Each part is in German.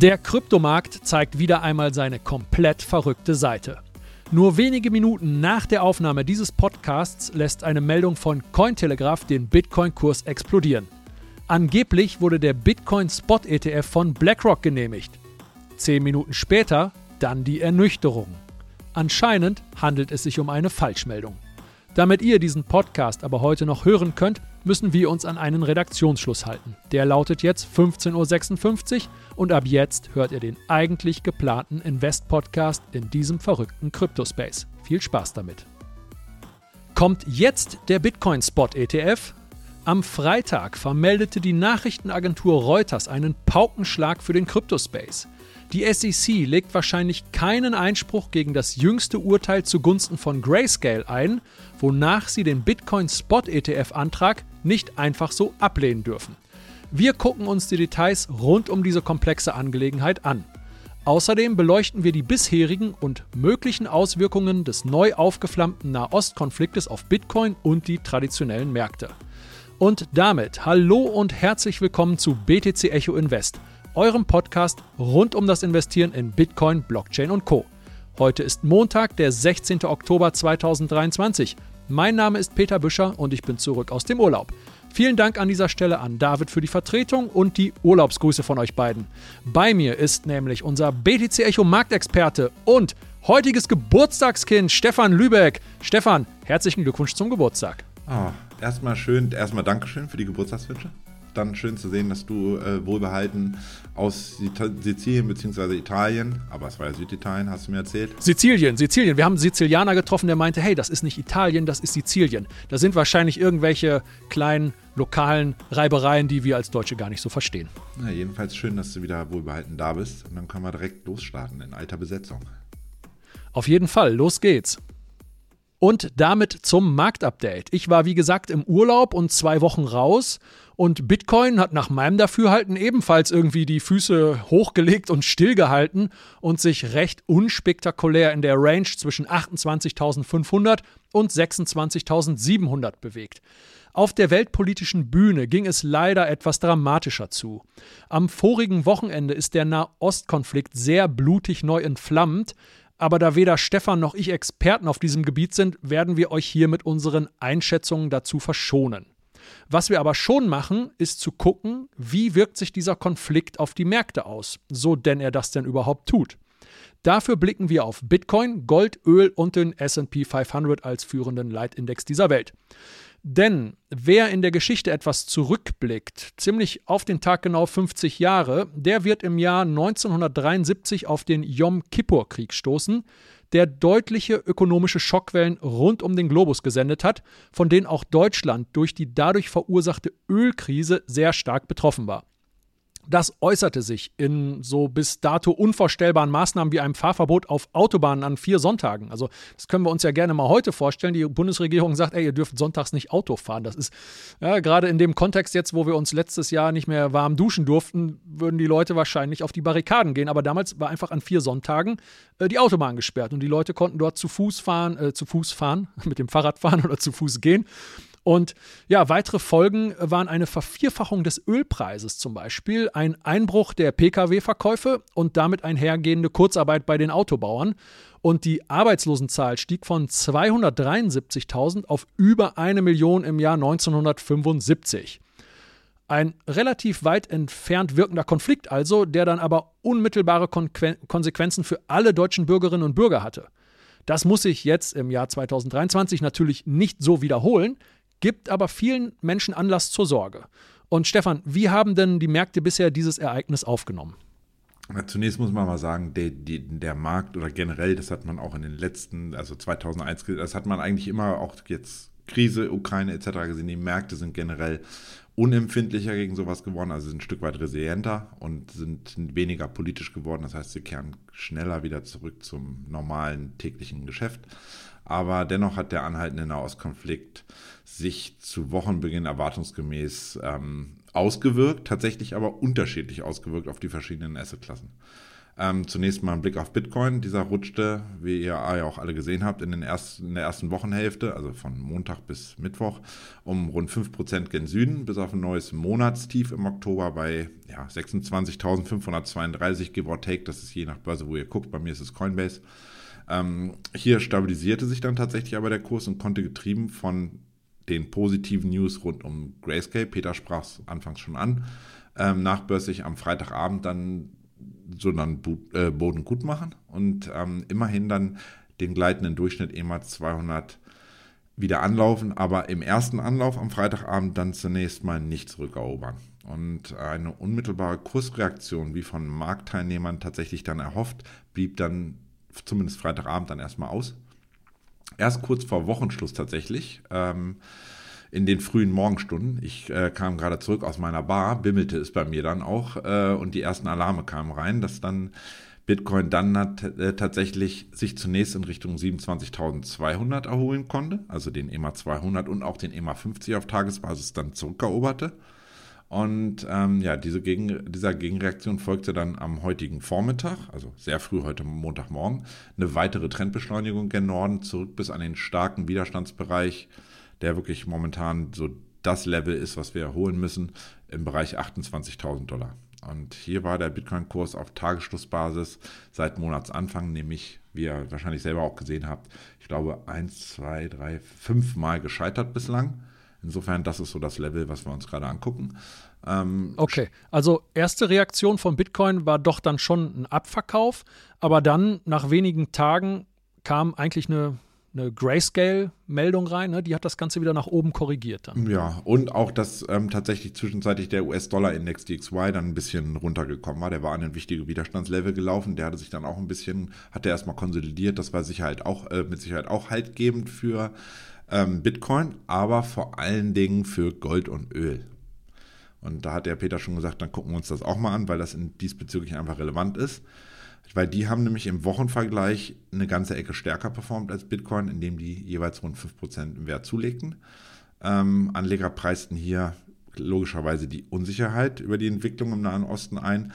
Der Kryptomarkt zeigt wieder einmal seine komplett verrückte Seite. Nur wenige Minuten nach der Aufnahme dieses Podcasts lässt eine Meldung von Cointelegraph den Bitcoin-Kurs explodieren. Angeblich wurde der Bitcoin Spot ETF von BlackRock genehmigt. Zehn Minuten später dann die Ernüchterung. Anscheinend handelt es sich um eine Falschmeldung. Damit ihr diesen Podcast aber heute noch hören könnt, müssen wir uns an einen Redaktionsschluss halten. Der lautet jetzt 15.56 Uhr und ab jetzt hört ihr den eigentlich geplanten Invest-Podcast in diesem verrückten Kryptospace. Viel Spaß damit. Kommt jetzt der Bitcoin Spot ETF? Am Freitag vermeldete die Nachrichtenagentur Reuters einen Paukenschlag für den Kryptospace. Die SEC legt wahrscheinlich keinen Einspruch gegen das jüngste Urteil zugunsten von Grayscale ein, wonach sie den Bitcoin Spot ETF-Antrag nicht einfach so ablehnen dürfen. Wir gucken uns die Details rund um diese komplexe Angelegenheit an. Außerdem beleuchten wir die bisherigen und möglichen Auswirkungen des neu aufgeflammten Nahostkonfliktes auf Bitcoin und die traditionellen Märkte. Und damit hallo und herzlich willkommen zu BTC Echo Invest eurem Podcast rund um das Investieren in Bitcoin, Blockchain und Co. Heute ist Montag, der 16. Oktober 2023. Mein Name ist Peter Büscher und ich bin zurück aus dem Urlaub. Vielen Dank an dieser Stelle an David für die Vertretung und die Urlaubsgrüße von euch beiden. Bei mir ist nämlich unser BTC Echo Marktexperte und heutiges Geburtstagskind Stefan Lübeck. Stefan, herzlichen Glückwunsch zum Geburtstag. Oh, erstmal schön, erstmal Dankeschön für die Geburtstagswünsche dann schön zu sehen, dass du äh, wohlbehalten aus Sizilien bzw. Italien, aber es war ja Süditalien, hast du mir erzählt. Sizilien, Sizilien. Wir haben einen Sizilianer getroffen, der meinte, hey, das ist nicht Italien, das ist Sizilien. Da sind wahrscheinlich irgendwelche kleinen lokalen Reibereien, die wir als Deutsche gar nicht so verstehen. Na, jedenfalls schön, dass du wieder wohlbehalten da bist und dann können wir direkt losstarten in alter Besetzung. Auf jeden Fall, los geht's. Und damit zum Marktupdate. Ich war wie gesagt im Urlaub und zwei Wochen raus und Bitcoin hat nach meinem Dafürhalten ebenfalls irgendwie die Füße hochgelegt und stillgehalten und sich recht unspektakulär in der Range zwischen 28.500 und 26.700 bewegt. Auf der weltpolitischen Bühne ging es leider etwas dramatischer zu. Am vorigen Wochenende ist der Nahostkonflikt sehr blutig neu entflammt, aber da weder Stefan noch ich Experten auf diesem Gebiet sind, werden wir euch hier mit unseren Einschätzungen dazu verschonen. Was wir aber schon machen, ist zu gucken, wie wirkt sich dieser Konflikt auf die Märkte aus, so denn er das denn überhaupt tut. Dafür blicken wir auf Bitcoin, Gold, Öl und den SP 500 als führenden Leitindex dieser Welt. Denn wer in der Geschichte etwas zurückblickt, ziemlich auf den Tag genau 50 Jahre, der wird im Jahr 1973 auf den Yom Kippur-Krieg stoßen, der deutliche ökonomische Schockwellen rund um den Globus gesendet hat, von denen auch Deutschland durch die dadurch verursachte Ölkrise sehr stark betroffen war. Das äußerte sich in so bis dato unvorstellbaren Maßnahmen wie einem Fahrverbot auf Autobahnen an vier Sonntagen. Also das können wir uns ja gerne mal heute vorstellen. Die Bundesregierung sagt, ey, ihr dürft sonntags nicht Auto fahren. Das ist ja, gerade in dem Kontext jetzt, wo wir uns letztes Jahr nicht mehr warm duschen durften, würden die Leute wahrscheinlich auf die Barrikaden gehen. Aber damals war einfach an vier Sonntagen äh, die Autobahn gesperrt und die Leute konnten dort zu Fuß fahren, äh, zu Fuß fahren, mit dem Fahrrad fahren oder zu Fuß gehen. Und ja, weitere Folgen waren eine Vervierfachung des Ölpreises zum Beispiel, ein Einbruch der Pkw-Verkäufe und damit einhergehende Kurzarbeit bei den Autobauern. Und die Arbeitslosenzahl stieg von 273.000 auf über eine Million im Jahr 1975. Ein relativ weit entfernt wirkender Konflikt also, der dann aber unmittelbare Kon Konsequenzen für alle deutschen Bürgerinnen und Bürger hatte. Das muss sich jetzt im Jahr 2023 natürlich nicht so wiederholen, gibt aber vielen Menschen Anlass zur Sorge. Und Stefan, wie haben denn die Märkte bisher dieses Ereignis aufgenommen? Zunächst muss man mal sagen, der, der, Markt oder generell, das hat man auch in den letzten, also 2001, das hat man eigentlich immer auch jetzt Krise, Ukraine etc. gesehen. Die Märkte sind generell unempfindlicher gegen sowas geworden, also sind ein Stück weit resilienter und sind weniger politisch geworden. Das heißt, sie kehren schneller wieder zurück zum normalen täglichen Geschäft. Aber dennoch hat der anhaltende Nahostkonflikt sich zu Wochenbeginn erwartungsgemäß ähm, ausgewirkt, tatsächlich aber unterschiedlich ausgewirkt auf die verschiedenen Assetklassen. Ähm, zunächst mal ein Blick auf Bitcoin. Dieser rutschte, wie ihr ja auch alle gesehen habt, in, den ersten, in der ersten Wochenhälfte, also von Montag bis Mittwoch, um rund 5% gen Süden, bis auf ein neues Monatstief im Oktober bei ja, 26.532, give or take. Das ist je nach Börse, wo ihr guckt. Bei mir ist es Coinbase. Ähm, hier stabilisierte sich dann tatsächlich aber der Kurs und konnte getrieben von den positiven News rund um Grayscale, Peter sprach es anfangs schon an, ähm, nachbörslich am Freitagabend dann so dann äh, Boden gut machen und ähm, immerhin dann den gleitenden Durchschnitt EMA 200 wieder anlaufen, aber im ersten Anlauf am Freitagabend dann zunächst mal nicht zurückerobern. Und eine unmittelbare Kursreaktion, wie von Marktteilnehmern tatsächlich dann erhofft, blieb dann zumindest Freitagabend dann erstmal aus. Erst kurz vor Wochenschluss tatsächlich. Ähm, in den frühen Morgenstunden. Ich äh, kam gerade zurück aus meiner Bar, bimmelte es bei mir dann auch äh, und die ersten Alarme kamen rein, dass dann Bitcoin dann hat, äh, tatsächlich sich zunächst in Richtung 27.200 erholen konnte, also den EMA 200 und auch den EMA 50 auf Tagesbasis dann zurückeroberte. Und ähm, ja, diese Gegen, dieser Gegenreaktion folgte dann am heutigen Vormittag, also sehr früh heute Montagmorgen, eine weitere Trendbeschleunigung gen Norden zurück bis an den starken Widerstandsbereich der wirklich momentan so das Level ist, was wir holen müssen, im Bereich 28.000 Dollar. Und hier war der Bitcoin-Kurs auf Tagesschlussbasis seit Monatsanfang, nämlich, wie ihr wahrscheinlich selber auch gesehen habt, ich glaube, eins, zwei, drei, fünf Mal gescheitert bislang. Insofern, das ist so das Level, was wir uns gerade angucken. Ähm, okay, also erste Reaktion von Bitcoin war doch dann schon ein Abverkauf, aber dann nach wenigen Tagen kam eigentlich eine eine Grayscale-Meldung rein, ne? die hat das Ganze wieder nach oben korrigiert dann. Ja, und auch, dass ähm, tatsächlich zwischenzeitlich der US-Dollar-Index DXY dann ein bisschen runtergekommen war. Der war an ein wichtiges Widerstandslevel gelaufen. Der hatte sich dann auch ein bisschen, hat er erstmal konsolidiert. Das war Sicherheit auch, äh, mit Sicherheit auch haltgebend für ähm, Bitcoin, aber vor allen Dingen für Gold und Öl. Und da hat der Peter schon gesagt, dann gucken wir uns das auch mal an, weil das in diesbezüglich einfach relevant ist. Weil die haben nämlich im Wochenvergleich eine ganze Ecke stärker performt als Bitcoin, indem die jeweils rund 5% im Wert zulegten. Ähm, Anleger preisten hier logischerweise die Unsicherheit über die Entwicklung im Nahen Osten ein,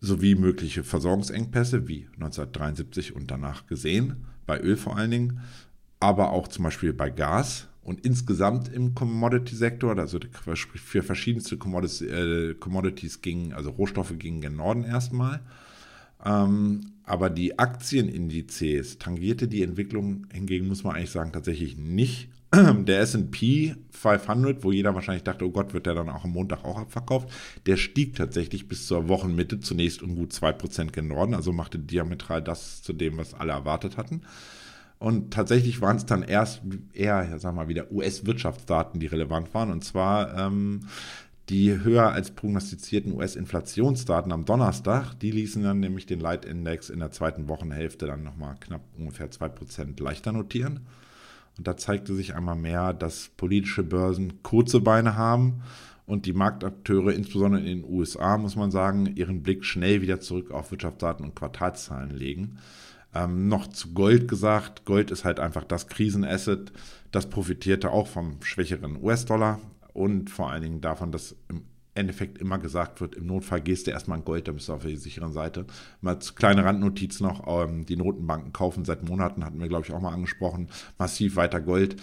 sowie mögliche Versorgungsengpässe wie 1973 und danach gesehen, bei Öl vor allen Dingen, aber auch zum Beispiel bei Gas und insgesamt im Commodity-Sektor, also für verschiedenste Commodities, äh, Commodities gingen, also Rohstoffe gingen gen Norden erstmal. Ähm, aber die Aktienindizes tangierte die Entwicklung hingegen, muss man eigentlich sagen, tatsächlich nicht. Der SP 500, wo jeder wahrscheinlich dachte, oh Gott, wird der dann auch am Montag auch abverkauft, der stieg tatsächlich bis zur Wochenmitte zunächst um gut 2% gen Norden, also machte diametral das zu dem, was alle erwartet hatten. Und tatsächlich waren es dann erst eher, sagen wir mal, wieder US-Wirtschaftsdaten, die relevant waren. Und zwar ähm, die höher als prognostizierten US-Inflationsdaten am Donnerstag, die ließen dann nämlich den Leitindex in der zweiten Wochenhälfte dann nochmal knapp ungefähr 2% leichter notieren. Und da zeigte sich einmal mehr, dass politische Börsen kurze Beine haben und die Marktakteure, insbesondere in den USA, muss man sagen, ihren Blick schnell wieder zurück auf Wirtschaftsdaten und Quartalszahlen legen. Ähm, noch zu Gold gesagt, Gold ist halt einfach das Krisenasset, das profitierte auch vom schwächeren US-Dollar und vor allen Dingen davon, dass im Endeffekt immer gesagt wird, im Notfall gehst du erstmal in Gold, dann bist du auf der sicheren Seite. Mal kleine Randnotiz noch, ähm, die Notenbanken kaufen seit Monaten, hatten wir glaube ich auch mal angesprochen, massiv weiter Gold.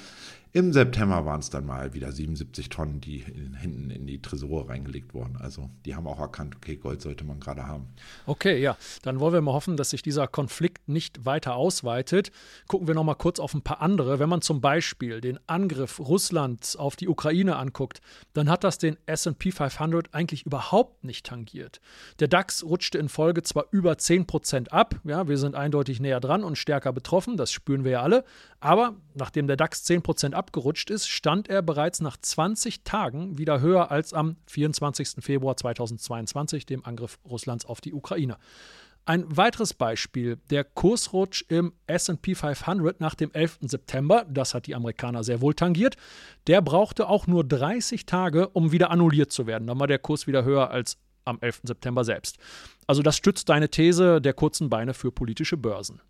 Im September waren es dann mal wieder 77 Tonnen, die in, hinten in die Tresore reingelegt wurden. Also die haben auch erkannt, okay, Gold sollte man gerade haben. Okay, ja, dann wollen wir mal hoffen, dass sich dieser Konflikt nicht weiter ausweitet. Gucken wir noch mal kurz auf ein paar andere. Wenn man zum Beispiel den Angriff Russlands auf die Ukraine anguckt, dann hat das den S&P 500 eigentlich überhaupt nicht tangiert. Der DAX rutschte in Folge zwar über 10 Prozent ab, ja, wir sind eindeutig näher dran und stärker betroffen, das spüren wir ja alle, aber nachdem der DAX 10 Prozent abgerutscht ist, stand er bereits nach 20 Tagen wieder höher als am 24. Februar 2022, dem Angriff Russlands auf die Ukraine. Ein weiteres Beispiel, der Kursrutsch im SP 500 nach dem 11. September, das hat die Amerikaner sehr wohl tangiert, der brauchte auch nur 30 Tage, um wieder annulliert zu werden. Dann war der Kurs wieder höher als am 11. September selbst. Also das stützt deine These der kurzen Beine für politische Börsen.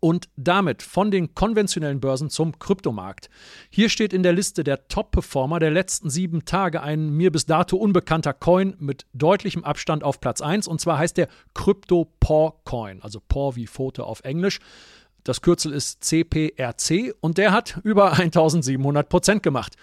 Und damit von den konventionellen Börsen zum Kryptomarkt. Hier steht in der Liste der Top-Performer der letzten sieben Tage ein mir bis dato unbekannter Coin mit deutlichem Abstand auf Platz 1 und zwar heißt der Crypto Paw Coin, also Paw wie Pfote auf Englisch. Das Kürzel ist CPRC und der hat über 1700 Prozent gemacht.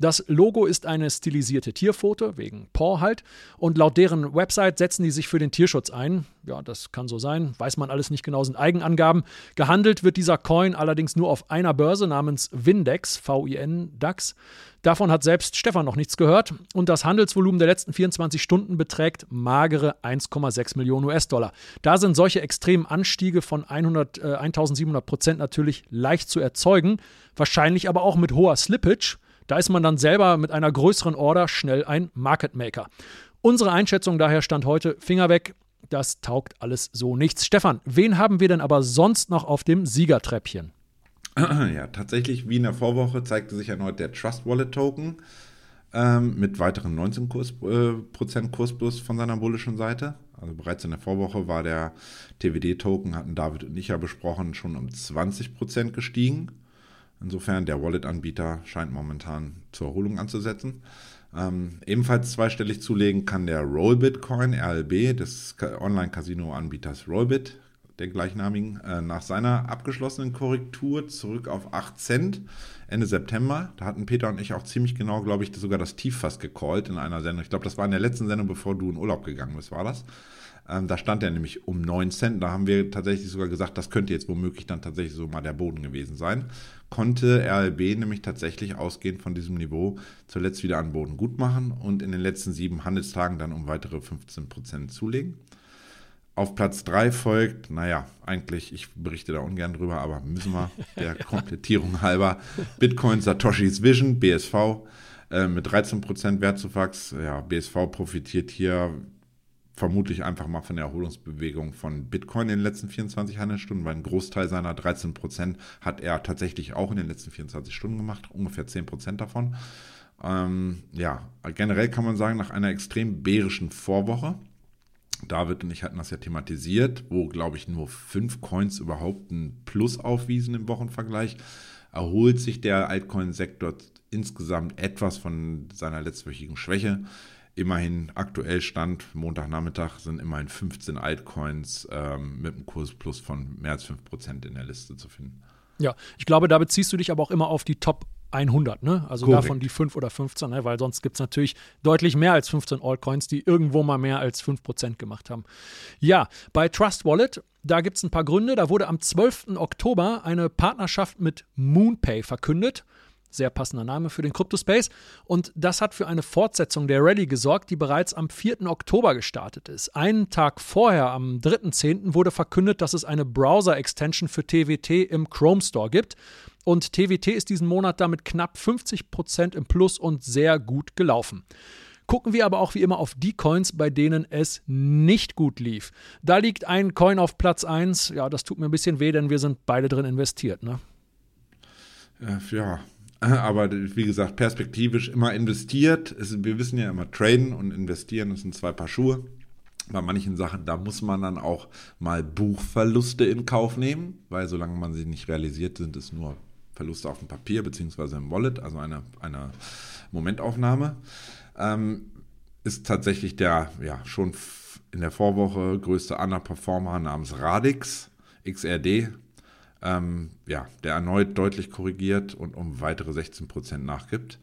Das Logo ist eine stilisierte Tierpfote, wegen Paw halt. Und laut deren Website setzen die sich für den Tierschutz ein. Ja, das kann so sein. Weiß man alles nicht genau, sind Eigenangaben. Gehandelt wird dieser Coin allerdings nur auf einer Börse namens Windex, V-I-N, DAX. Davon hat selbst Stefan noch nichts gehört. Und das Handelsvolumen der letzten 24 Stunden beträgt magere 1,6 Millionen US-Dollar. Da sind solche extremen Anstiege von 100, äh, 1700 Prozent natürlich leicht zu erzeugen. Wahrscheinlich aber auch mit hoher Slippage. Da ist man dann selber mit einer größeren Order schnell ein Market Maker. Unsere Einschätzung daher stand heute Finger weg. Das taugt alles so nichts. Stefan, wen haben wir denn aber sonst noch auf dem Siegertreppchen? Ja, tatsächlich, wie in der Vorwoche zeigte sich erneut der Trust Wallet Token ähm, mit weiteren 19% Kurs, äh, Kursplus von seiner bullischen Seite. Also bereits in der Vorwoche war der TWD-Token, hatten David und ich ja besprochen, schon um 20% gestiegen. Insofern, der Wallet-Anbieter scheint momentan zur Erholung anzusetzen. Ähm, ebenfalls zweistellig zulegen kann der Rollbit Coin, RLB, des Online-Casino-Anbieters Rollbit, der gleichnamigen, äh, nach seiner abgeschlossenen Korrektur zurück auf 8 Cent Ende September. Da hatten Peter und ich auch ziemlich genau, glaube ich, sogar das Tief fast gecallt in einer Sendung. Ich glaube, das war in der letzten Sendung, bevor du in Urlaub gegangen bist, war das. Ähm, da stand er nämlich um 9 Cent. Da haben wir tatsächlich sogar gesagt, das könnte jetzt womöglich dann tatsächlich so mal der Boden gewesen sein. Konnte RLB nämlich tatsächlich ausgehend von diesem Niveau zuletzt wieder an Boden gut machen und in den letzten sieben Handelstagen dann um weitere 15% zulegen. Auf Platz 3 folgt, naja, eigentlich, ich berichte da ungern drüber, aber müssen wir, der Komplettierung halber, Bitcoin Satoshis Vision, BSV, äh, mit 13% Wertzuwachs. Ja, BSV profitiert hier vermutlich einfach mal von der Erholungsbewegung von Bitcoin in den letzten 24 Handelsstunden, weil ein Großteil seiner 13 Prozent hat er tatsächlich auch in den letzten 24 Stunden gemacht, ungefähr 10 Prozent davon. Ähm, ja, generell kann man sagen, nach einer extrem bärischen Vorwoche, David und ich hatten das ja thematisiert, wo, glaube ich, nur fünf Coins überhaupt ein Plus aufwiesen im Wochenvergleich, erholt sich der Altcoin-Sektor insgesamt etwas von seiner letztwöchigen Schwäche. Immerhin aktuell Stand, Montagnachmittag sind immerhin 15 Altcoins ähm, mit einem Kursplus von mehr als 5% in der Liste zu finden. Ja, ich glaube, da beziehst du dich aber auch immer auf die Top 100, ne? Also Korrekt. davon die 5 oder 15, ne? weil sonst gibt es natürlich deutlich mehr als 15 Altcoins, die irgendwo mal mehr als 5% gemacht haben. Ja, bei Trust Wallet, da gibt es ein paar Gründe. Da wurde am 12. Oktober eine Partnerschaft mit MoonPay verkündet. Sehr passender Name für den Cryptospace. Und das hat für eine Fortsetzung der Rallye gesorgt, die bereits am 4. Oktober gestartet ist. Einen Tag vorher, am 3.10., wurde verkündet, dass es eine Browser-Extension für TWT im Chrome Store gibt. Und TWT ist diesen Monat damit knapp 50% im Plus und sehr gut gelaufen. Gucken wir aber auch wie immer auf die Coins, bei denen es nicht gut lief. Da liegt ein Coin auf Platz 1. Ja, das tut mir ein bisschen weh, denn wir sind beide drin investiert. Ne? Ja, aber wie gesagt, perspektivisch immer investiert. Es, wir wissen ja immer, traden und investieren, das sind zwei Paar Schuhe. Bei manchen Sachen, da muss man dann auch mal Buchverluste in Kauf nehmen, weil solange man sie nicht realisiert, sind es nur Verluste auf dem Papier bzw. im Wallet, also eine, eine Momentaufnahme. Ähm, ist tatsächlich der ja schon in der Vorwoche größte Underperformer namens Radix XRD ähm, ja, der erneut deutlich korrigiert und um weitere 16% nachgibt.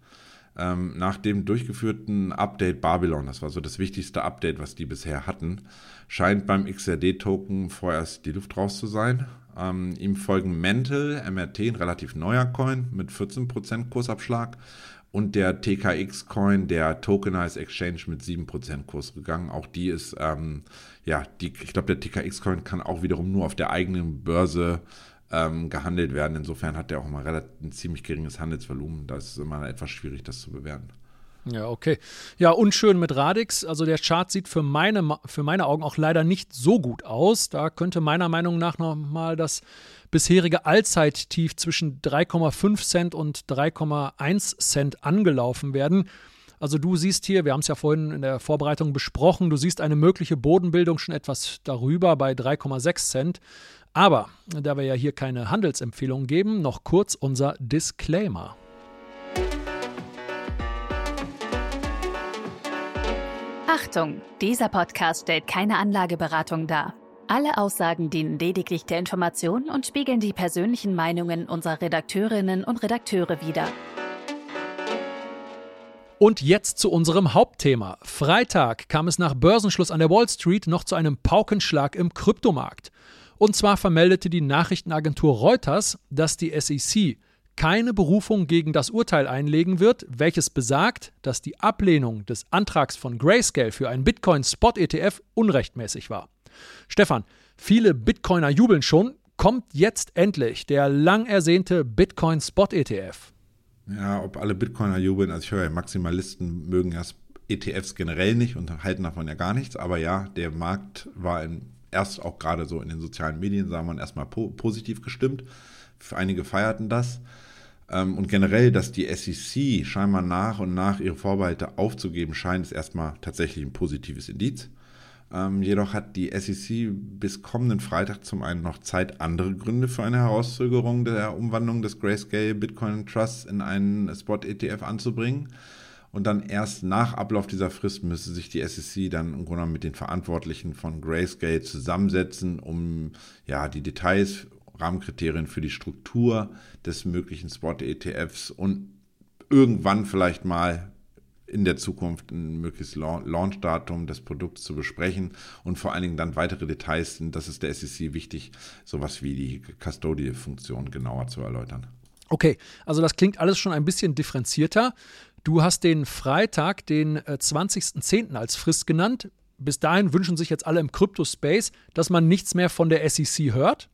Ähm, nach dem durchgeführten Update Babylon, das war so das wichtigste Update, was die bisher hatten, scheint beim XRD-Token vorerst die Luft raus zu sein. Ähm, ihm folgen Mental, MRT, ein relativ neuer Coin mit 14% Kursabschlag und der TKX-Coin, der Tokenized Exchange mit 7% Kurs gegangen. Auch die ist, ähm, ja, die, ich glaube, der TKX-Coin kann auch wiederum nur auf der eigenen Börse ähm, gehandelt werden. Insofern hat der auch immer relativ ein ziemlich geringes Handelsvolumen. Da ist es immer etwas schwierig, das zu bewerten. Ja, okay. Ja, unschön mit Radix. Also der Chart sieht für meine, für meine Augen auch leider nicht so gut aus. Da könnte meiner Meinung nach nochmal das bisherige Allzeittief zwischen 3,5 Cent und 3,1 Cent angelaufen werden. Also du siehst hier, wir haben es ja vorhin in der Vorbereitung besprochen, du siehst eine mögliche Bodenbildung schon etwas darüber bei 3,6 Cent. Aber da wir ja hier keine Handelsempfehlung geben, noch kurz unser Disclaimer. Achtung, dieser Podcast stellt keine Anlageberatung dar. Alle Aussagen dienen lediglich der Information und spiegeln die persönlichen Meinungen unserer Redakteurinnen und Redakteure wider. Und jetzt zu unserem Hauptthema. Freitag kam es nach Börsenschluss an der Wall Street noch zu einem Paukenschlag im Kryptomarkt. Und zwar vermeldete die Nachrichtenagentur Reuters, dass die SEC keine Berufung gegen das Urteil einlegen wird, welches besagt, dass die Ablehnung des Antrags von Grayscale für einen Bitcoin-Spot-ETF unrechtmäßig war. Stefan, viele Bitcoiner jubeln schon. Kommt jetzt endlich der lang ersehnte Bitcoin-Spot-ETF? Ja, ob alle Bitcoiner jubeln, also ich höre ja, Maximalisten mögen ja ETFs generell nicht und halten davon ja gar nichts, aber ja, der Markt war in erst auch gerade so in den sozialen Medien, sagen wir erstmal po positiv gestimmt. Einige feierten das. Ähm, und generell, dass die SEC scheinbar nach und nach ihre Vorbehalte aufzugeben scheint, ist erstmal tatsächlich ein positives Indiz. Ähm, jedoch hat die SEC bis kommenden Freitag zum einen noch Zeit, andere Gründe für eine Herauszögerung der Umwandlung des Grayscale Bitcoin Trust in einen Spot-ETF anzubringen. Und dann erst nach Ablauf dieser Frist müsste sich die SEC dann im Grunde mit den Verantwortlichen von Grayscale zusammensetzen, um ja die Details, Rahmenkriterien für die Struktur des möglichen Spot-ETFs und irgendwann vielleicht mal in der Zukunft ein mögliches Launchdatum des Produkts zu besprechen und vor allen Dingen dann weitere Details, das ist der SEC wichtig, sowas wie die Custodial-Funktion genauer zu erläutern. Okay, also das klingt alles schon ein bisschen differenzierter. Du hast den Freitag, den 20.10. Äh, als Frist genannt. Bis dahin wünschen sich jetzt alle im Crypto-Space, dass man nichts mehr von der SEC hört.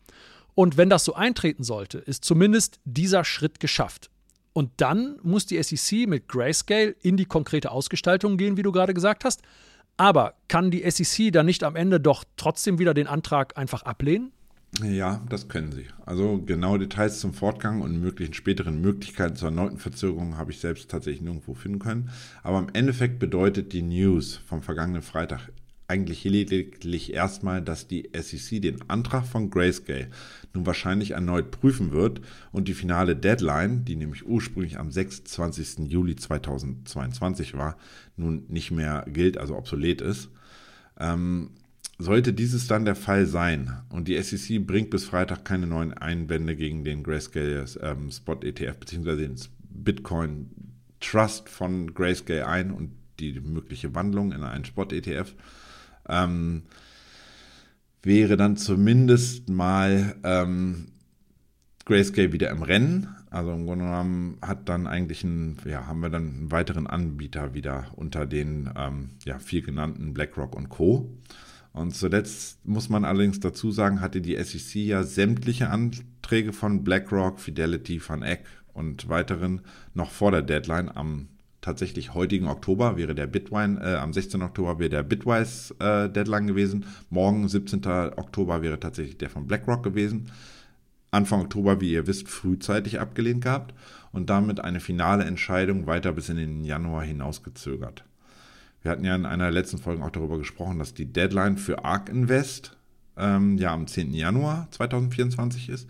Und wenn das so eintreten sollte, ist zumindest dieser Schritt geschafft. Und dann muss die SEC mit Grayscale in die konkrete Ausgestaltung gehen, wie du gerade gesagt hast. Aber kann die SEC dann nicht am Ende doch trotzdem wieder den Antrag einfach ablehnen? Ja, das können sie. Also genaue Details zum Fortgang und möglichen späteren Möglichkeiten zur erneuten Verzögerung habe ich selbst tatsächlich nirgendwo finden können. Aber im Endeffekt bedeutet die News vom vergangenen Freitag eigentlich lediglich erstmal, dass die SEC den Antrag von Grayscale nun wahrscheinlich erneut prüfen wird und die finale Deadline, die nämlich ursprünglich am 26. Juli 2022 war, nun nicht mehr gilt, also obsolet ist. Ähm, sollte dieses dann der Fall sein und die SEC bringt bis Freitag keine neuen Einwände gegen den Grayscale ähm, Spot ETF bzw. den Bitcoin Trust von Grayscale ein und die mögliche Wandlung in einen Spot ETF, ähm, wäre dann zumindest mal ähm, Grayscale wieder im Rennen. Also im Grunde genommen hat dann eigentlich ein, ja, haben wir dann einen weiteren Anbieter wieder unter den ähm, ja, vier genannten BlackRock und Co. Und zuletzt muss man allerdings dazu sagen, hatte die SEC ja sämtliche Anträge von BlackRock, Fidelity, Van Eck und weiteren noch vor der Deadline am tatsächlich heutigen Oktober wäre der Bitwine, äh, am 16. Oktober wäre der Bitwise äh, Deadline gewesen. Morgen, 17. Oktober, wäre tatsächlich der von BlackRock gewesen. Anfang Oktober, wie ihr wisst, frühzeitig abgelehnt gehabt und damit eine finale Entscheidung weiter bis in den Januar hinausgezögert. Wir hatten ja in einer der letzten Folgen auch darüber gesprochen, dass die Deadline für ARK Invest ähm, ja am 10. Januar 2024 ist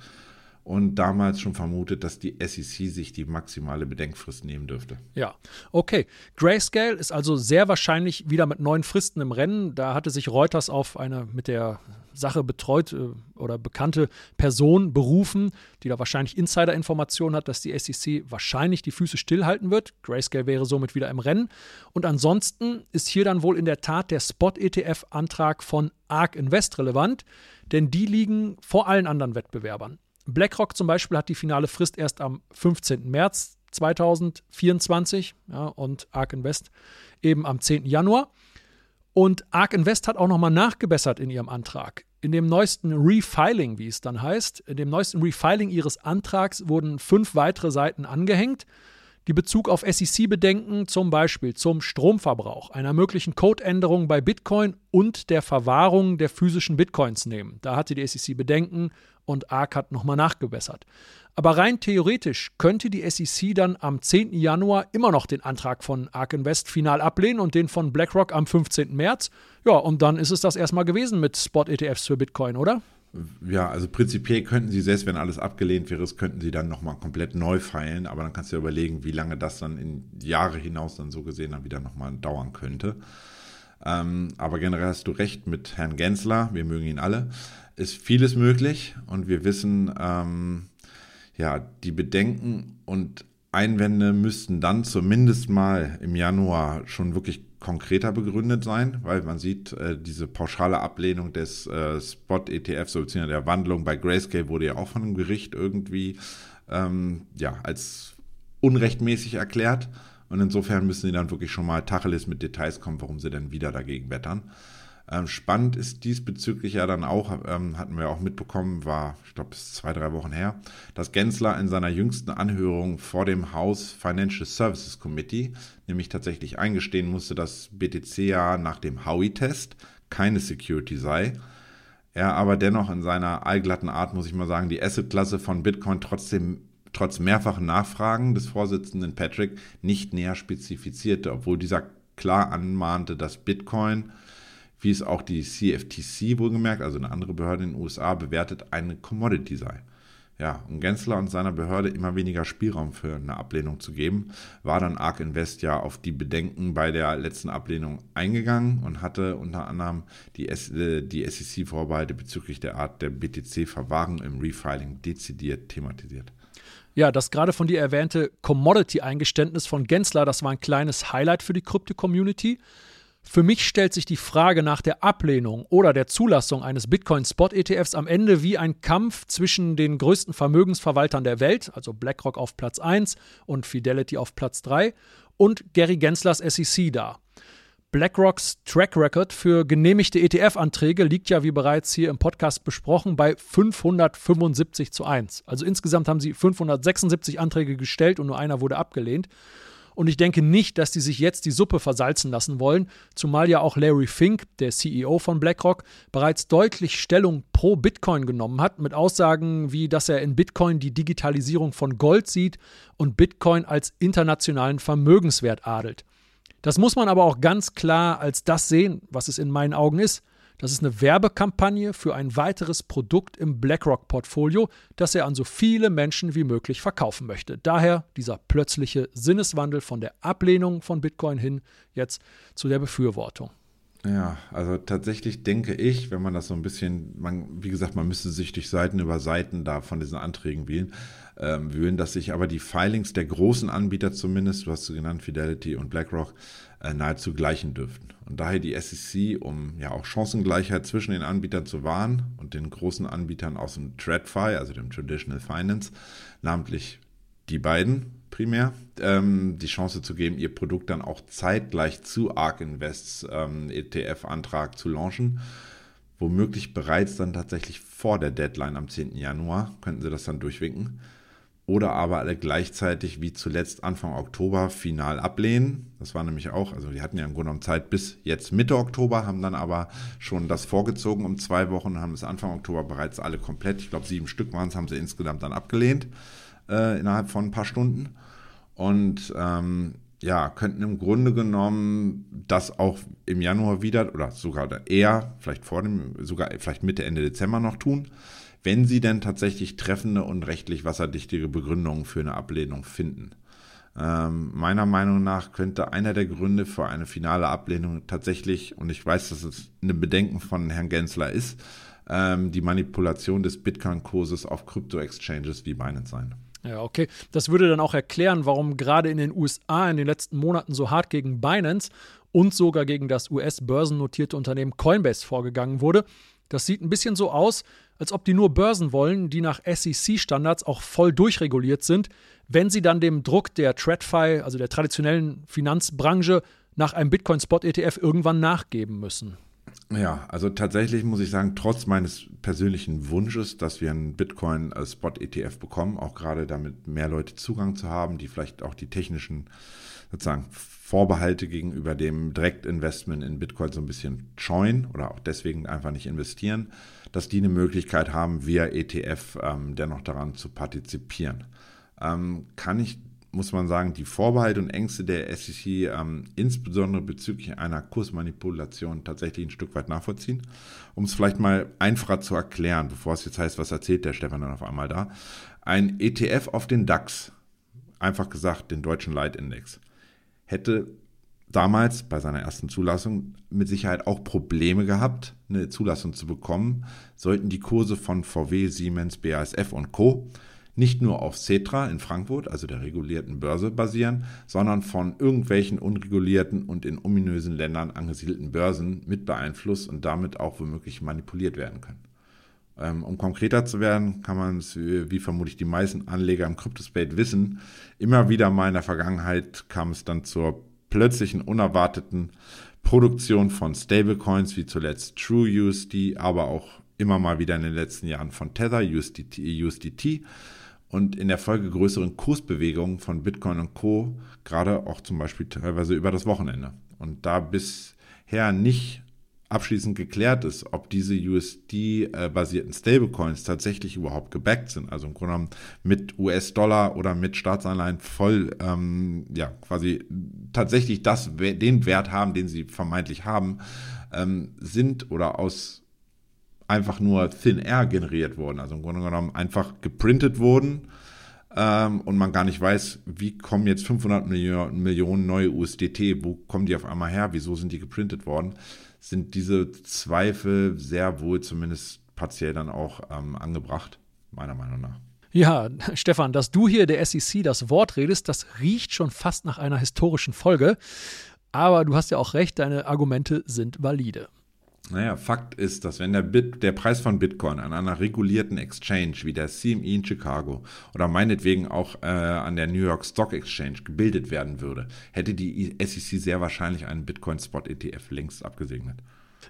und damals schon vermutet, dass die SEC sich die maximale Bedenkfrist nehmen dürfte. Ja, okay. Grayscale ist also sehr wahrscheinlich wieder mit neuen Fristen im Rennen. Da hatte sich Reuters auf eine mit der Sache betreut äh, oder bekannte Person berufen, die da wahrscheinlich Insider-Informationen hat, dass die SEC wahrscheinlich die Füße stillhalten wird. Grayscale wäre somit wieder im Rennen. Und ansonsten ist hier dann wohl in der Tat der Spot-ETF-Antrag von ARK Invest relevant, denn die liegen vor allen anderen Wettbewerbern. BlackRock zum Beispiel hat die finale Frist erst am 15. März 2024 ja, und ARK Invest eben am 10. Januar. Und ARK Invest hat auch nochmal nachgebessert in ihrem Antrag. In dem neuesten Refiling, wie es dann heißt, in dem neuesten Refiling ihres Antrags wurden fünf weitere Seiten angehängt, die Bezug auf SEC-Bedenken zum Beispiel zum Stromverbrauch, einer möglichen Codeänderung bei Bitcoin und der Verwahrung der physischen Bitcoins nehmen. Da hatte die SEC Bedenken und ARK hat nochmal nachgebessert. Aber rein theoretisch könnte die SEC dann am 10. Januar immer noch den Antrag von ARK Invest final ablehnen und den von BlackRock am 15. März. Ja, und dann ist es das erstmal gewesen mit Spot-ETFs für Bitcoin, oder? Ja, also prinzipiell könnten sie, selbst wenn alles abgelehnt wäre, könnten sie dann nochmal komplett neu feilen, aber dann kannst du ja überlegen, wie lange das dann in Jahre hinaus dann so gesehen dann wieder nochmal dauern könnte. Ähm, aber generell hast du recht mit Herrn Gensler, wir mögen ihn alle, ist vieles möglich und wir wissen, ähm, ja, die Bedenken und Einwände müssten dann zumindest mal im Januar schon wirklich konkreter begründet sein, weil man sieht, äh, diese pauschale Ablehnung des äh, Spot-ETFs, beziehungsweise der Wandlung bei Grayscale wurde ja auch von dem Gericht irgendwie ähm, ja, als unrechtmäßig erklärt. Und insofern müssen sie dann wirklich schon mal Tacheles mit Details kommen, warum sie denn wieder dagegen wettern. Ähm, spannend ist diesbezüglich ja dann auch, ähm, hatten wir auch mitbekommen, war, ich glaube, es zwei, drei Wochen her, dass Gensler in seiner jüngsten Anhörung vor dem House Financial Services Committee nämlich tatsächlich eingestehen musste, dass BTC ja nach dem Howey-Test keine Security sei. Er aber dennoch in seiner allglatten Art, muss ich mal sagen, die Asset-Klasse von Bitcoin trotzdem trotz mehrfachen Nachfragen des Vorsitzenden Patrick nicht näher spezifizierte, obwohl dieser klar anmahnte, dass Bitcoin wie es auch die CFTC wohlgemerkt, also eine andere Behörde in den USA, bewertet, eine Commodity sei. Ja, und Gensler und seiner Behörde immer weniger Spielraum für eine Ablehnung zu geben, war dann ARK Invest ja auf die Bedenken bei der letzten Ablehnung eingegangen und hatte unter anderem die, äh, die SEC-Vorbehalte bezüglich der Art der BTC-Verwahrung im Refiling dezidiert thematisiert. Ja, das gerade von dir erwähnte Commodity-Eingeständnis von Gensler, das war ein kleines Highlight für die Krypto-Community. Für mich stellt sich die Frage nach der Ablehnung oder der Zulassung eines Bitcoin-Spot-ETFs am Ende wie ein Kampf zwischen den größten Vermögensverwaltern der Welt, also BlackRock auf Platz 1 und Fidelity auf Platz 3, und Gary Genslers SEC dar. BlackRocks Track Record für genehmigte ETF-Anträge liegt ja, wie bereits hier im Podcast besprochen, bei 575 zu 1. Also insgesamt haben sie 576 Anträge gestellt und nur einer wurde abgelehnt. Und ich denke nicht, dass die sich jetzt die Suppe versalzen lassen wollen, zumal ja auch Larry Fink, der CEO von BlackRock, bereits deutlich Stellung pro Bitcoin genommen hat, mit Aussagen wie, dass er in Bitcoin die Digitalisierung von Gold sieht und Bitcoin als internationalen Vermögenswert adelt. Das muss man aber auch ganz klar als das sehen, was es in meinen Augen ist, das ist eine Werbekampagne für ein weiteres Produkt im BlackRock-Portfolio, das er an so viele Menschen wie möglich verkaufen möchte. Daher dieser plötzliche Sinneswandel von der Ablehnung von Bitcoin hin jetzt zu der Befürwortung. Ja, also tatsächlich denke ich, wenn man das so ein bisschen, man, wie gesagt, man müsste sich durch Seiten über Seiten da von diesen Anträgen wählen, ähm, wühlen, dass sich aber die Filings der großen Anbieter zumindest, du hast sie genannt, Fidelity und BlackRock, äh, nahezu gleichen dürften. Und daher die SEC, um ja auch Chancengleichheit zwischen den Anbietern zu wahren und den großen Anbietern aus dem TradFi, also dem Traditional Finance, namentlich die beiden primär, ähm, die Chance zu geben, ihr Produkt dann auch zeitgleich zu ARK Invests ähm, ETF-Antrag zu launchen. Womöglich bereits dann tatsächlich vor der Deadline am 10. Januar könnten sie das dann durchwinken oder aber alle gleichzeitig wie zuletzt Anfang Oktober final ablehnen. Das war nämlich auch, also die hatten ja im Grunde genommen Zeit bis jetzt Mitte Oktober, haben dann aber schon das vorgezogen um zwei Wochen, haben es Anfang Oktober bereits alle komplett, ich glaube sieben Stück waren es, haben sie insgesamt dann abgelehnt äh, innerhalb von ein paar Stunden. Und ähm, ja, könnten im Grunde genommen das auch im Januar wieder oder sogar eher, vielleicht vor dem, sogar vielleicht Mitte, Ende Dezember noch tun wenn sie denn tatsächlich treffende und rechtlich wasserdichtige Begründungen für eine Ablehnung finden. Ähm, meiner Meinung nach könnte einer der Gründe für eine finale Ablehnung tatsächlich, und ich weiß, dass es eine Bedenken von Herrn Gensler ist, ähm, die Manipulation des Bitcoin-Kurses auf Krypto-Exchanges wie Binance sein. Ja, okay. Das würde dann auch erklären, warum gerade in den USA in den letzten Monaten so hart gegen Binance und sogar gegen das US-börsennotierte Unternehmen Coinbase vorgegangen wurde. Das sieht ein bisschen so aus, als ob die nur Börsen wollen, die nach SEC-Standards auch voll durchreguliert sind, wenn sie dann dem Druck der TradFi, also der traditionellen Finanzbranche, nach einem Bitcoin-Spot-ETF irgendwann nachgeben müssen. Ja, also tatsächlich muss ich sagen, trotz meines persönlichen Wunsches, dass wir einen Bitcoin-Spot-ETF bekommen, auch gerade damit mehr Leute Zugang zu haben, die vielleicht auch die technischen sozusagen Vorbehalte gegenüber dem Direktinvestment in Bitcoin so ein bisschen scheuen oder auch deswegen einfach nicht investieren, dass die eine Möglichkeit haben, via ETF ähm, dennoch daran zu partizipieren. Ähm, kann ich muss man sagen, die Vorbehalte und Ängste der SEC ähm, insbesondere bezüglich einer Kursmanipulation tatsächlich ein Stück weit nachvollziehen. Um es vielleicht mal einfacher zu erklären, bevor es jetzt heißt, was erzählt der Stefan dann auf einmal da. Ein ETF auf den DAX, einfach gesagt den deutschen Leitindex, hätte damals bei seiner ersten Zulassung mit Sicherheit auch Probleme gehabt, eine Zulassung zu bekommen, sollten die Kurse von VW, Siemens, BASF und Co nicht nur auf Cetra in Frankfurt, also der regulierten Börse, basieren, sondern von irgendwelchen unregulierten und in ominösen Ländern angesiedelten Börsen mit beeinflusst und damit auch womöglich manipuliert werden können. Ähm, um konkreter zu werden, kann man es, wie vermutlich die meisten Anleger im Cryptospace wissen, immer wieder mal in der Vergangenheit kam es dann zur plötzlichen, unerwarteten Produktion von Stablecoins, wie zuletzt TrueUSD, aber auch immer mal wieder in den letzten Jahren von Tether, USDT, USDT und in der Folge größeren Kursbewegungen von Bitcoin und Co., gerade auch zum Beispiel teilweise über das Wochenende. Und da bisher nicht abschließend geklärt ist, ob diese USD-basierten Stablecoins tatsächlich überhaupt gebackt sind, also im Grunde genommen mit US-Dollar oder mit Staatsanleihen voll, ähm, ja, quasi tatsächlich das, den Wert haben, den sie vermeintlich haben, ähm, sind oder aus einfach nur Thin Air generiert wurden, also im Grunde genommen einfach geprintet wurden ähm, und man gar nicht weiß, wie kommen jetzt 500 Millionen neue USDT, wo kommen die auf einmal her, wieso sind die geprintet worden, sind diese Zweifel sehr wohl zumindest partiell dann auch ähm, angebracht, meiner Meinung nach. Ja, Stefan, dass du hier der SEC das Wort redest, das riecht schon fast nach einer historischen Folge. Aber du hast ja auch recht, deine Argumente sind valide. Naja, Fakt ist, dass wenn der, Bit, der Preis von Bitcoin an einer regulierten Exchange wie der CME in Chicago oder meinetwegen auch äh, an der New York Stock Exchange gebildet werden würde, hätte die SEC sehr wahrscheinlich einen Bitcoin-Spot-ETF längst abgesegnet.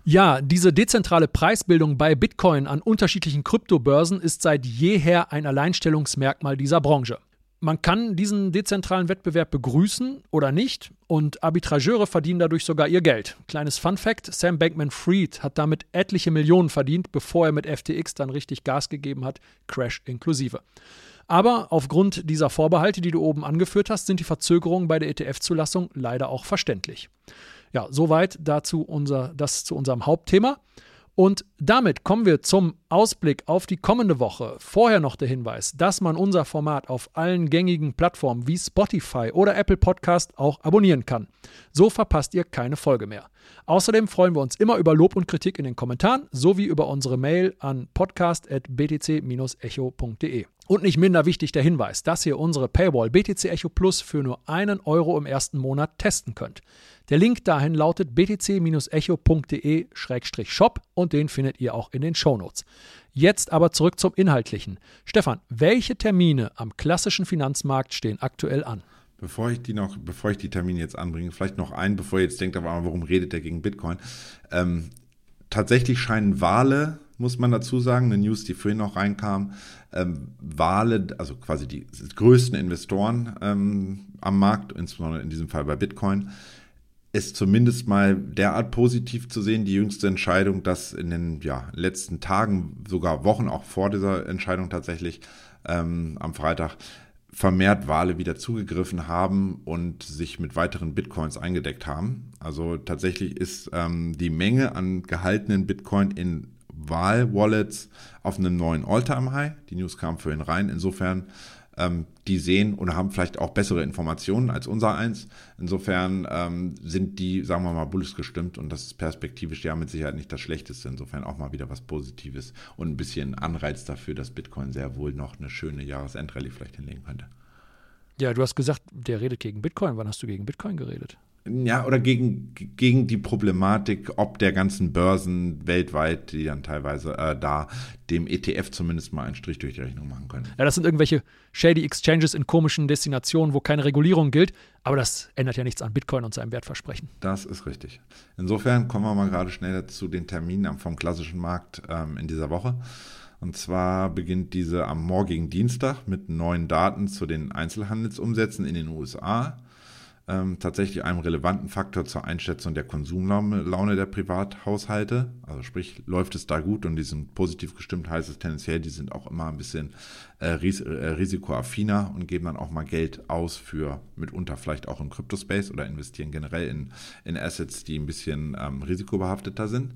Ja, diese dezentrale Preisbildung bei Bitcoin an unterschiedlichen Kryptobörsen ist seit jeher ein Alleinstellungsmerkmal dieser Branche. Man kann diesen dezentralen Wettbewerb begrüßen oder nicht und Arbitrageure verdienen dadurch sogar ihr Geld. Kleines Fun Fact: Sam Bankman Fried hat damit etliche Millionen verdient, bevor er mit FTX dann richtig Gas gegeben hat, Crash inklusive. Aber aufgrund dieser Vorbehalte, die du oben angeführt hast, sind die Verzögerungen bei der ETF-Zulassung leider auch verständlich. Ja, soweit dazu unser, das zu unserem Hauptthema. Und damit kommen wir zum Ausblick auf die kommende Woche. Vorher noch der Hinweis, dass man unser Format auf allen gängigen Plattformen wie Spotify oder Apple Podcast auch abonnieren kann. So verpasst ihr keine Folge mehr. Außerdem freuen wir uns immer über Lob und Kritik in den Kommentaren sowie über unsere Mail an podcast.btc-echo.de. Und nicht minder wichtig der Hinweis, dass ihr unsere Paywall BTC Echo Plus für nur einen Euro im ersten Monat testen könnt. Der Link dahin lautet btc-echo.de-shop und den findet ihr auch in den Shownotes. Jetzt aber zurück zum Inhaltlichen. Stefan, welche Termine am klassischen Finanzmarkt stehen aktuell an? Bevor ich die noch, bevor ich die Termine jetzt anbringe, vielleicht noch ein, bevor ihr jetzt denkt, aber warum redet der gegen Bitcoin? Ähm, tatsächlich scheinen Wale, muss man dazu sagen, eine News, die vorhin noch reinkam, ähm, Wale, also quasi die größten Investoren ähm, am Markt, insbesondere in diesem Fall bei Bitcoin, ist zumindest mal derart positiv zu sehen, die jüngste Entscheidung, dass in den ja, letzten Tagen, sogar Wochen auch vor dieser Entscheidung tatsächlich ähm, am Freitag, vermehrt Wale wieder zugegriffen haben und sich mit weiteren Bitcoins eingedeckt haben. Also tatsächlich ist ähm, die Menge an gehaltenen Bitcoin in Wahl-Wallets auf einem neuen All-Time-High. Die News kam vorhin rein. Insofern ähm, die sehen oder haben vielleicht auch bessere Informationen als unser eins. Insofern ähm, sind die, sagen wir mal, bullisch gestimmt und das ist perspektivisch ja mit Sicherheit nicht das Schlechteste. Insofern auch mal wieder was Positives und ein bisschen Anreiz dafür, dass Bitcoin sehr wohl noch eine schöne Jahresendrallye vielleicht hinlegen könnte. Ja, du hast gesagt, der redet gegen Bitcoin. Wann hast du gegen Bitcoin geredet? Ja, oder gegen, gegen die Problematik, ob der ganzen Börsen weltweit, die dann teilweise äh, da dem ETF zumindest mal einen Strich durch die Rechnung machen können. Ja, das sind irgendwelche shady Exchanges in komischen Destinationen, wo keine Regulierung gilt, aber das ändert ja nichts an Bitcoin und seinem Wertversprechen. Das ist richtig. Insofern kommen wir mal gerade schnell zu den Terminen vom klassischen Markt ähm, in dieser Woche. Und zwar beginnt diese am morgigen Dienstag mit neuen Daten zu den Einzelhandelsumsätzen in den USA. Ähm, tatsächlich einem relevanten Faktor zur Einschätzung der Konsumlaune der Privathaushalte. Also sprich, läuft es da gut und die sind positiv gestimmt, heißt es tendenziell, die sind auch immer ein bisschen äh, ris äh, risikoaffiner und geben dann auch mal Geld aus für mitunter vielleicht auch im Crypto-Space oder investieren generell in, in Assets, die ein bisschen ähm, risikobehafteter sind.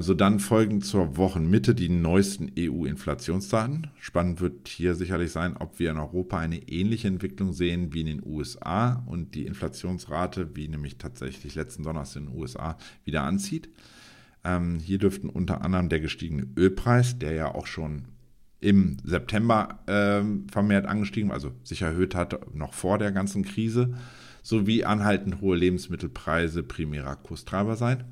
So dann folgen zur Wochenmitte die neuesten EU-Inflationsdaten. Spannend wird hier sicherlich sein, ob wir in Europa eine ähnliche Entwicklung sehen wie in den USA und die Inflationsrate, wie nämlich tatsächlich letzten Donnerstag in den USA, wieder anzieht. Ähm, hier dürften unter anderem der gestiegene Ölpreis, der ja auch schon im September ähm, vermehrt angestiegen, also sich erhöht hat, noch vor der ganzen Krise, sowie anhaltend hohe Lebensmittelpreise primärer Kurstreiber sein.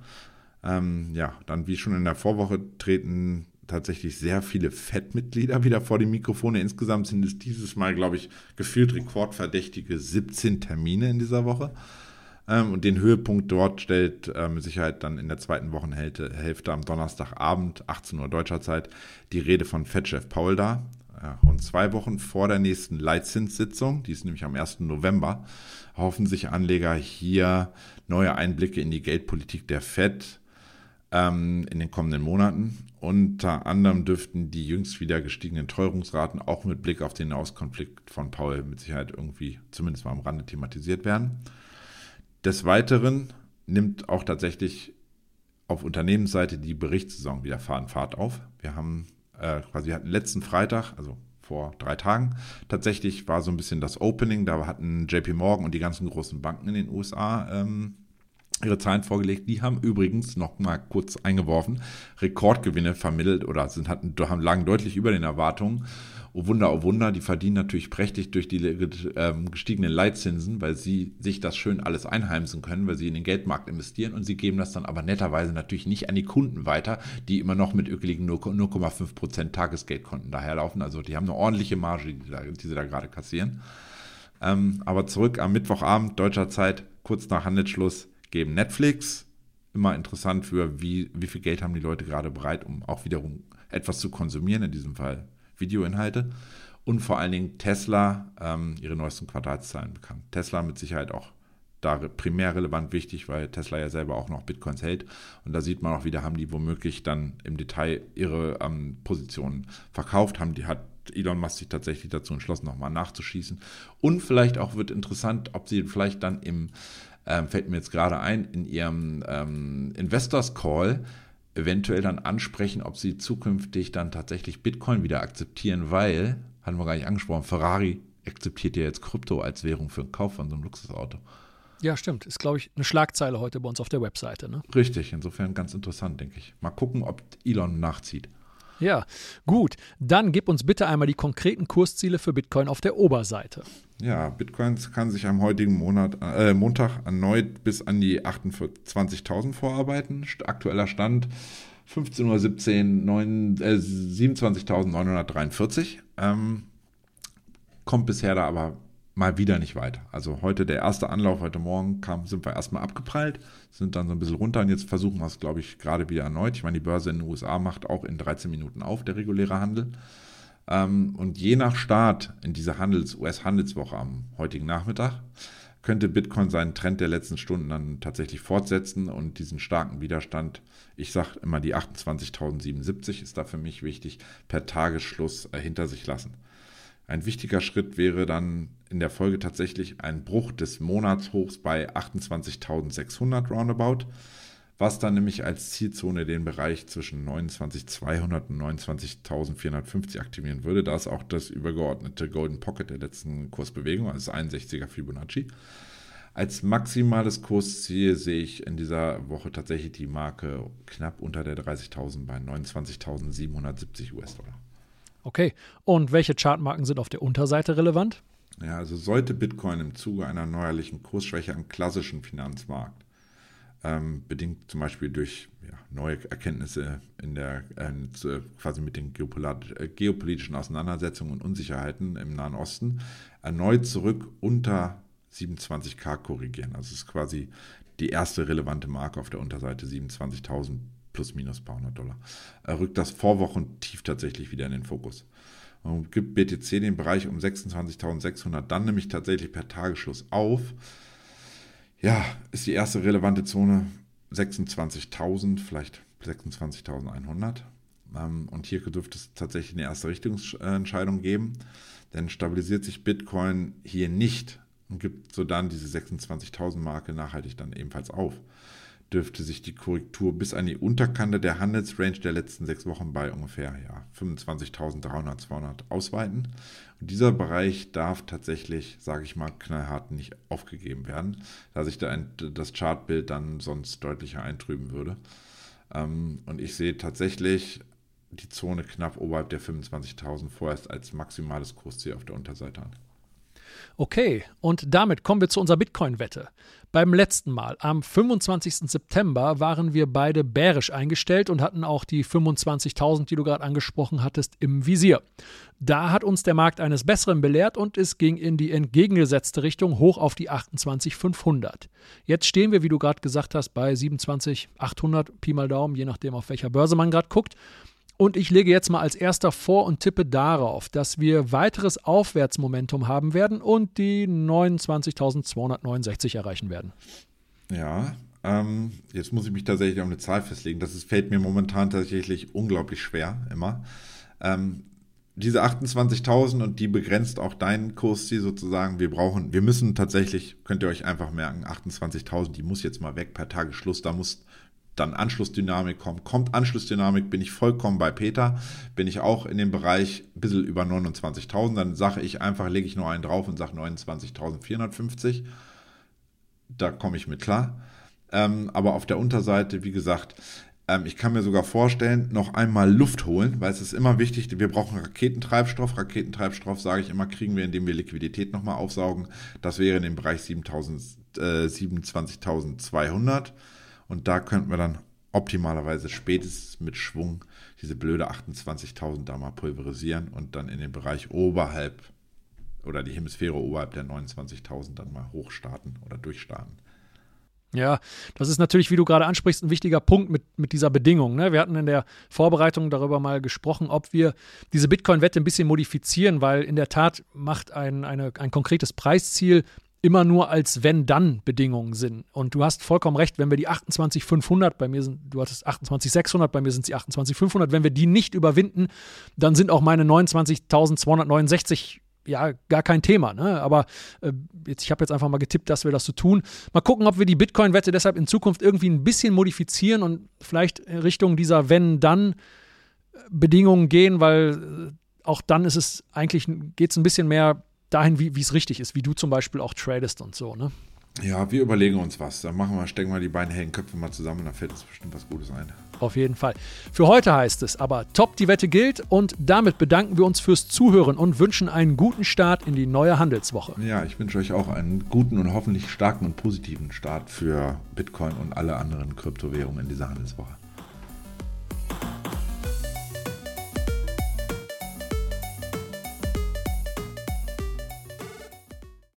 Ähm, ja, dann wie schon in der Vorwoche treten tatsächlich sehr viele Fettmitglieder wieder vor die Mikrofone. Insgesamt sind es dieses Mal, glaube ich, gefühlt rekordverdächtige 17 Termine in dieser Woche. Ähm, und den Höhepunkt dort stellt äh, mit Sicherheit dann in der zweiten Wochenhälfte am Donnerstagabend, 18 Uhr deutscher Zeit, die Rede von Fettchef Paul dar. Ja, und zwei Wochen vor der nächsten Leitzinssitzung, die ist nämlich am 1. November, hoffen sich Anleger hier neue Einblicke in die Geldpolitik der Fed ähm, in den kommenden Monaten. Unter anderem dürften die jüngst wieder gestiegenen Teuerungsraten auch mit Blick auf den Auskonflikt von Paul mit Sicherheit irgendwie zumindest mal am Rande thematisiert werden. Des Weiteren nimmt auch tatsächlich auf Unternehmensseite die Berichtssaison wieder Fahrt auf. Wir haben äh, quasi hatten letzten Freitag, also vor drei Tagen, tatsächlich war so ein bisschen das Opening. Da hatten JP Morgan und die ganzen großen Banken in den USA ähm, ihre Zahlen vorgelegt. Die haben übrigens noch mal kurz eingeworfen Rekordgewinne vermittelt oder sind hatten haben lagen deutlich über den Erwartungen. Oh Wunder, oh Wunder, die verdienen natürlich prächtig durch die ähm, gestiegenen Leitzinsen, weil sie sich das schön alles einheimsen können, weil sie in den Geldmarkt investieren und sie geben das dann aber netterweise natürlich nicht an die Kunden weiter, die immer noch mit ökeligen 0,5% Tagesgeldkonten daherlaufen. Also die haben eine ordentliche Marge, die, da, die sie da gerade kassieren. Ähm, aber zurück am Mittwochabend deutscher Zeit, kurz nach Handelsschluss, geben Netflix. Immer interessant für, wie, wie viel Geld haben die Leute gerade bereit, um auch wiederum etwas zu konsumieren, in diesem Fall Videoinhalte. Und vor allen Dingen Tesla, ähm, ihre neuesten Quartalszahlen bekannt. Tesla mit Sicherheit auch da primär relevant wichtig, weil Tesla ja selber auch noch Bitcoins hält. Und da sieht man auch wieder, haben die womöglich dann im Detail ihre ähm, Positionen verkauft, haben die, hat Elon Musk sich tatsächlich dazu entschlossen, nochmal nachzuschießen. Und vielleicht auch wird interessant, ob sie vielleicht dann im ähm, fällt mir jetzt gerade ein, in ihrem ähm, Investors Call eventuell dann ansprechen, ob sie zukünftig dann tatsächlich Bitcoin wieder akzeptieren, weil, hatten wir gar nicht angesprochen, Ferrari akzeptiert ja jetzt Krypto als Währung für den Kauf von so einem Luxusauto. Ja, stimmt. Ist, glaube ich, eine Schlagzeile heute bei uns auf der Webseite. Ne? Richtig, insofern ganz interessant, denke ich. Mal gucken, ob Elon nachzieht. Ja, gut. Dann gib uns bitte einmal die konkreten Kursziele für Bitcoin auf der Oberseite. Ja, Bitcoin kann sich am heutigen Monat, äh, Montag erneut bis an die 28.000 vorarbeiten. Aktueller Stand 15.17 Uhr äh, 27.943. Ähm, kommt bisher da aber mal wieder nicht weiter. Also heute der erste Anlauf, heute Morgen kam, sind wir erstmal abgeprallt, sind dann so ein bisschen runter und jetzt versuchen wir es, glaube ich, gerade wieder erneut. Ich meine, die Börse in den USA macht auch in 13 Minuten auf, der reguläre Handel. Ähm, und je nach Start in dieser Handels US-Handelswoche am heutigen Nachmittag könnte Bitcoin seinen Trend der letzten Stunden dann tatsächlich fortsetzen und diesen starken Widerstand, ich sage immer die 28.077 ist da für mich wichtig, per Tagesschluss äh, hinter sich lassen. Ein wichtiger Schritt wäre dann in der Folge tatsächlich ein Bruch des Monatshochs bei 28.600 roundabout, was dann nämlich als Zielzone den Bereich zwischen 29.200 und 29.450 aktivieren würde. Da ist auch das übergeordnete Golden Pocket der letzten Kursbewegung, also 61er Fibonacci. Als maximales Kursziel sehe ich in dieser Woche tatsächlich die Marke knapp unter der 30.000 bei 29.770 US-Dollar. Okay, und welche Chartmarken sind auf der Unterseite relevant? Ja, also sollte Bitcoin im Zuge einer neuerlichen Kursschwäche am klassischen Finanzmarkt, ähm, bedingt zum Beispiel durch ja, neue Erkenntnisse in der, äh, quasi mit den äh, geopolitischen Auseinandersetzungen und Unsicherheiten im Nahen Osten, erneut zurück unter 27k korrigieren. Also es ist quasi die erste relevante Marke auf der Unterseite 27.000 plus minus paar hundert Dollar, rückt das Vorwochentief tatsächlich wieder in den Fokus. Und gibt BTC den Bereich um 26.600 dann nämlich tatsächlich per Tagesschluss auf. ja, ist die erste relevante Zone 26.000, vielleicht 26.100. Ähm, und hier dürfte es tatsächlich eine erste Richtungsentscheidung geben, denn stabilisiert sich Bitcoin hier nicht und gibt so dann diese 26.000 Marke nachhaltig dann ebenfalls auf, dürfte sich die Korrektur bis an die Unterkante der Handelsrange der letzten sechs Wochen bei ungefähr ja, 25.300, 200 ausweiten. Und dieser Bereich darf tatsächlich, sage ich mal, knallhart nicht aufgegeben werden, da sich da ein, das Chartbild dann sonst deutlicher eintrüben würde. Ähm, und ich sehe tatsächlich die Zone knapp oberhalb der 25.000 vorerst als maximales Kursziel auf der Unterseite an. Okay, und damit kommen wir zu unserer Bitcoin-Wette. Beim letzten Mal, am 25. September, waren wir beide bärisch eingestellt und hatten auch die 25.000, die du gerade angesprochen hattest, im Visier. Da hat uns der Markt eines Besseren belehrt und es ging in die entgegengesetzte Richtung hoch auf die 28.500. Jetzt stehen wir, wie du gerade gesagt hast, bei 27.800, Pi mal Daumen, je nachdem, auf welcher Börse man gerade guckt. Und ich lege jetzt mal als erster vor und tippe darauf, dass wir weiteres Aufwärtsmomentum haben werden und die 29.269 erreichen werden. Ja, ähm, jetzt muss ich mich tatsächlich auf eine Zahl festlegen. Das ist, fällt mir momentan tatsächlich unglaublich schwer, immer. Ähm, diese 28.000 und die begrenzt auch deinen Kursziel sozusagen. Wir brauchen, wir müssen tatsächlich, könnt ihr euch einfach merken, 28.000, die muss jetzt mal weg per Tagesschluss. Da muss dann Anschlussdynamik kommt. Kommt Anschlussdynamik, bin ich vollkommen bei Peter. Bin ich auch in dem Bereich ein bisschen über 29.000, dann sage ich einfach, lege ich nur einen drauf und sage 29.450. Da komme ich mit klar. Ähm, aber auf der Unterseite, wie gesagt, ähm, ich kann mir sogar vorstellen, noch einmal Luft holen, weil es ist immer wichtig, wir brauchen Raketentreibstoff. Raketentreibstoff, sage ich immer, kriegen wir, indem wir Liquidität nochmal aufsaugen. Das wäre in dem Bereich 27.200. Und da könnten wir dann optimalerweise spätestens mit Schwung diese blöde 28.000 da mal pulverisieren und dann in den Bereich oberhalb oder die Hemisphäre oberhalb der 29.000 dann mal hochstarten oder durchstarten. Ja, das ist natürlich, wie du gerade ansprichst, ein wichtiger Punkt mit, mit dieser Bedingung. Ne? Wir hatten in der Vorbereitung darüber mal gesprochen, ob wir diese Bitcoin-Wette ein bisschen modifizieren, weil in der Tat macht ein, eine, ein konkretes Preisziel immer nur als Wenn-Dann-Bedingungen sind. Und du hast vollkommen recht, wenn wir die 28.500, bei mir sind, du hattest 28.600, bei mir sind sie 28.500, wenn wir die nicht überwinden, dann sind auch meine 29.269 ja gar kein Thema. Ne? Aber äh, jetzt, ich habe jetzt einfach mal getippt, dass wir das so tun. Mal gucken, ob wir die Bitcoin-Wette deshalb in Zukunft irgendwie ein bisschen modifizieren und vielleicht Richtung dieser Wenn-Dann-Bedingungen gehen, weil äh, auch dann ist es eigentlich, geht es ein bisschen mehr dahin, wie es richtig ist, wie du zum Beispiel auch tradest und so, ne? Ja, wir überlegen uns was. Dann machen wir, stecken wir die beiden hellen Köpfe mal zusammen und dann fällt uns bestimmt was Gutes ein. Auf jeden Fall. Für heute heißt es aber top, die Wette gilt und damit bedanken wir uns fürs Zuhören und wünschen einen guten Start in die neue Handelswoche. Ja, ich wünsche euch auch einen guten und hoffentlich starken und positiven Start für Bitcoin und alle anderen Kryptowährungen in dieser Handelswoche.